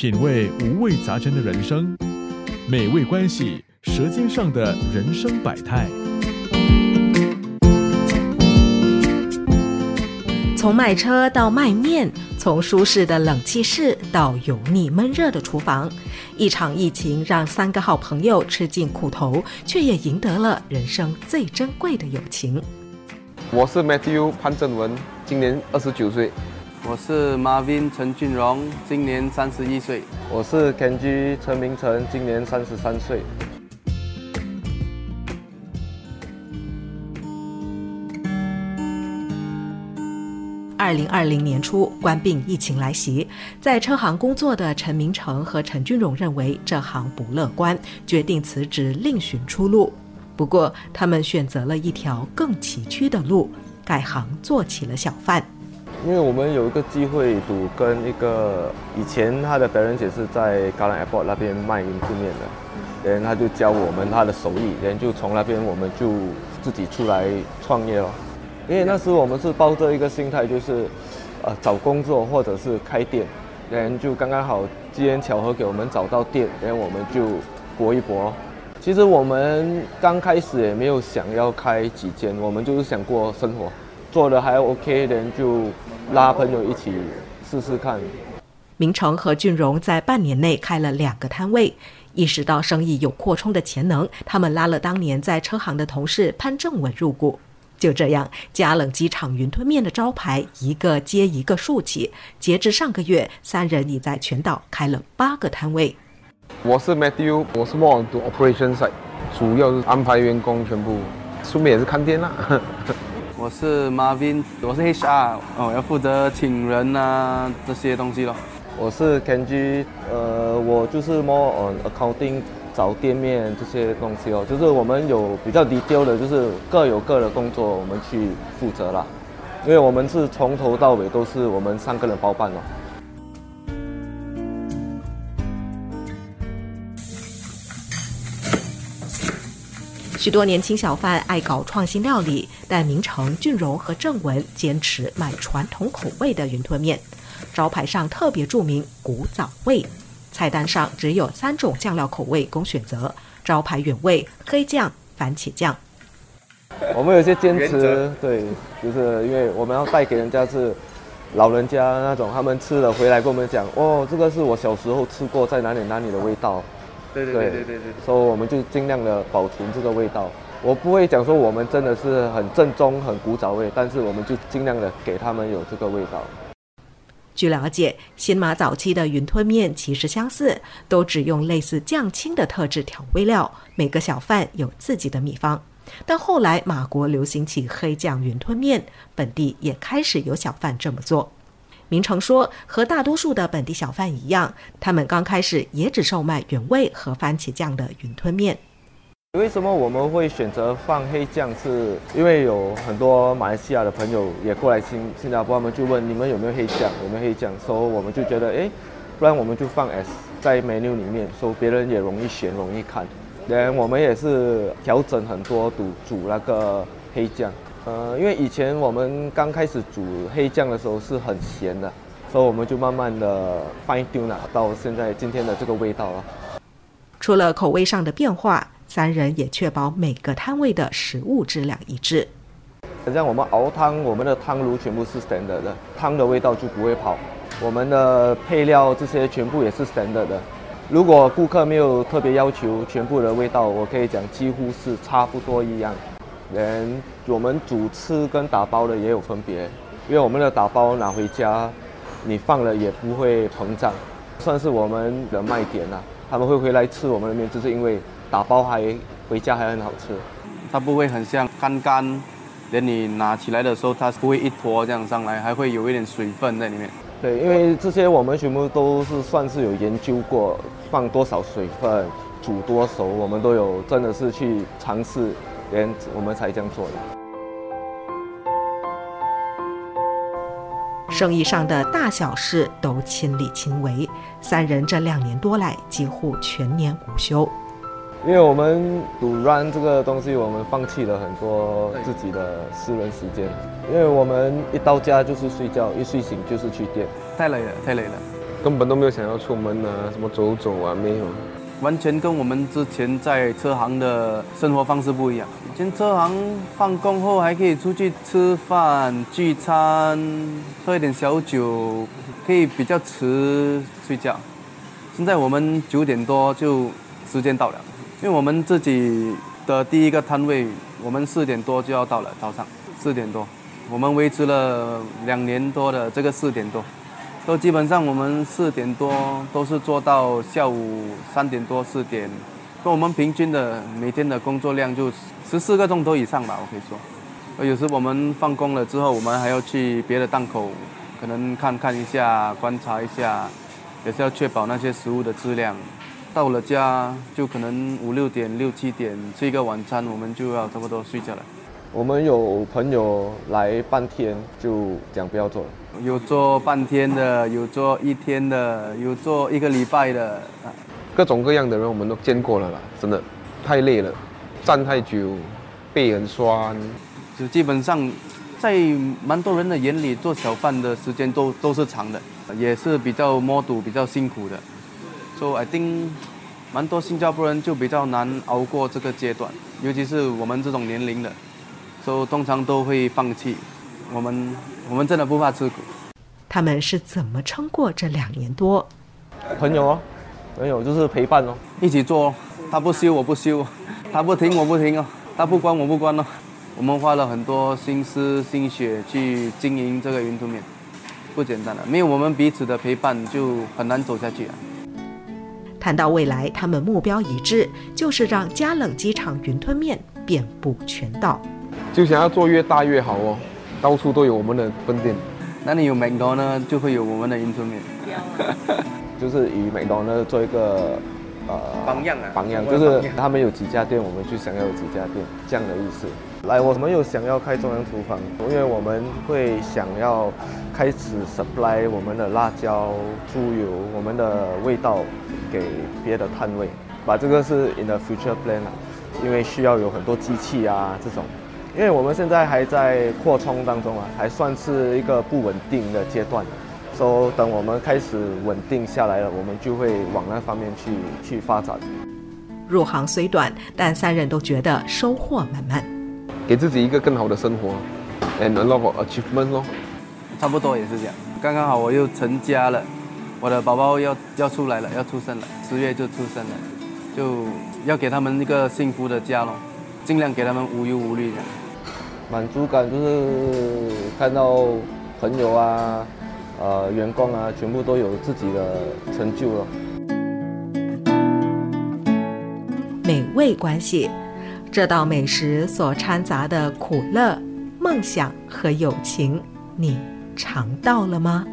品味五味杂陈的人生，美味关系，舌尖上的人生百态。从卖车到卖面，从舒适的冷气室到油腻闷热的厨房，一场疫情让三个好朋友吃尽苦头，却也赢得了人生最珍贵的友情。我是 Matthew 潘正文，今年二十九岁。我是 Marvin 陈俊荣，今年三十一岁。我是 Kenji 陈明成，今年三十三岁。二零二零年初，官病疫情来袭，在车行工作的陈明成和陈俊荣认为这行不乐观，决定辞职另寻出路。不过，他们选择了一条更崎岖的路，改行做起了小贩。因为我们有一个机会，赌跟一个以前他的表人姐是在高兰 Airport 那边卖云吞面的，然后他就教我们他的手艺，然后就从那边我们就自己出来创业了。因为那时我们是抱着一个心态，就是呃找工作或者是开店，然后就刚刚好机缘巧合给我们找到店，然后我们就搏一搏。其实我们刚开始也没有想要开几间，我们就是想过生活，做的还 OK，人就拉朋友一起试试看。明成和俊荣在半年内开了两个摊位，意识到生意有扩充的潜能，他们拉了当年在车行的同事潘正文入股。就这样，嘉冷机场云吞面的招牌一个接一个竖起。截至上个月，三人已在全岛开了八个摊位。我是 Matthew，我是 more to operation side，主要是安排员工全部，顺便也是看店啦。我是 Marvin，我是 HR，哦，要负责请人啊这些东西咯。我是 Kenji，呃，我就是 more on accounting。找店面这些东西哦，就是我们有比较低调的，就是各有各的工作，我们去负责啦。因为我们是从头到尾都是我们三个人包办咯。许多年轻小贩爱搞创新料理，但明成、俊荣和郑文坚持卖传统口味的云吞面，招牌上特别注明“古早味”。菜单上只有三种酱料口味供选择：招牌原味、黑酱、番茄酱。我们有些坚持，对，就是因为我们要带给人家是老人家那种，他们吃了回来跟我们讲，哦，这个是我小时候吃过在哪里哪里的味道。对对对对对对。所以我们就尽量的保存这个味道。我不会讲说我们真的是很正宗、很古早味，但是我们就尽量的给他们有这个味道。据了解，新马早期的云吞面其实相似，都只用类似酱青的特制调味料，每个小贩有自己的秘方。但后来马国流行起黑酱云吞面，本地也开始有小贩这么做。明成说，和大多数的本地小贩一样，他们刚开始也只售卖原味和番茄酱的云吞面。为什么我们会选择放黑酱？是因为有很多马来西亚的朋友也过来新新加坡，他们就问你们有没有黑酱，有没有黑酱？所以我们就觉得，哎，不然我们就放 S 在 menu 里面，说别人也容易选，容易看。连我们也是调整很多煮煮那个黑酱，呃，因为以前我们刚开始煮黑酱的时候是很咸的，所以我们就慢慢的 fine tune 到现在今天的这个味道了。除了口味上的变化。三人也确保每个摊位的食物质量一致。像我们熬汤，我们的汤炉全部是 standard 的，汤的味道就不会跑。我们的配料这些全部也是 standard 的。如果顾客没有特别要求，全部的味道我可以讲几乎是差不多一样。连我们煮吃跟打包的也有分别，因为我们的打包拿回家，你放了也不会膨胀，算是我们的卖点了。他们会回来吃我们的面，就是因为。打包还回家还很好吃，它不会很像干干，连你拿起来的时候，它不会一坨这样上来，还会有一点水分在里面。对，因为这些我们全部都是算是有研究过，放多少水分，煮多熟，我们都有真的是去尝试，连我们才这样做的。生意上的大小事都亲力亲为，三人这两年多来几乎全年无休。因为我们赌 run 这个东西，我们放弃了很多自己的私人时间。因为我们一到家就是睡觉，一睡醒就是去店，太累了，太累了。根本都没有想要出门啊，什么走走啊，没有。完全跟我们之前在车行的生活方式不一样。以前车行放工后还可以出去吃饭、聚餐，喝一点小酒，可以比较迟睡觉。现在我们九点多就时间到了，因为我们自己的第一个摊位，我们四点多就要到了，早上四点多，我们维持了两年多的这个四点多。都基本上我们四点多都是做到下午三点多四点，跟我们平均的每天的工作量就十四个钟头以上吧，我可以说。有时我们放工了之后，我们还要去别的档口，可能看看一下、观察一下，也是要确保那些食物的质量。到了家就可能五六点、六七点吃一个晚餐，我们就要差不多睡觉了。我们有朋友来半天就讲不要做了。有做半天的，有做一天的，有做一个礼拜的，各种各样的人我们都见过了啦，真的太累了，站太久，背很酸。就基本上，在蛮多人的眼里，做小贩的时间都都是长的，也是比较摸赌、比较辛苦的。So I think，蛮多新加坡人就比较难熬过这个阶段，尤其是我们这种年龄的，So 通常都会放弃。我们我们真的不怕吃苦。他们是怎么撑过这两年多？朋友哦，朋友就是陪伴哦，一起做，他不休我不休，他不停我不停哦，他不关我不关哦。我们花了很多心思心血去经营这个云吞面，不简单的，没有我们彼此的陪伴，就很难走下去啊。谈到未来，他们目标一致，就是让嘉冷机场云吞面遍布全岛，就想要做越大越好哦。到处都有我们的分店，那你有美多呢，就会有我们的云吞面。就是以美多呢做一个呃榜样啊，榜样就是他们有几家店，我们就想要有几家店这样的意思。来，我们有想要开中央厨房，因为我们会想要开始 supply 我们的辣椒、猪油、我们的味道给别的摊位，把这个是 in the future plan 啊，因为需要有很多机器啊这种。因为我们现在还在扩充当中啊，还算是一个不稳定的阶段，所以等我们开始稳定下来了，我们就会往那方面去去发展。入行虽短，但三人都觉得收获满满，给自己一个更好的生活，and a lot of achievement 咯。差不多也是这样，刚刚好我又成家了，我的宝宝要要出来了，要出生了，十月就出生了，就要给他们一个幸福的家咯，尽量给他们无忧无虑的。满足感就是看到朋友啊、呃员工啊，全部都有自己的成就了。美味关系，这道美食所掺杂的苦乐、梦想和友情，你尝到了吗？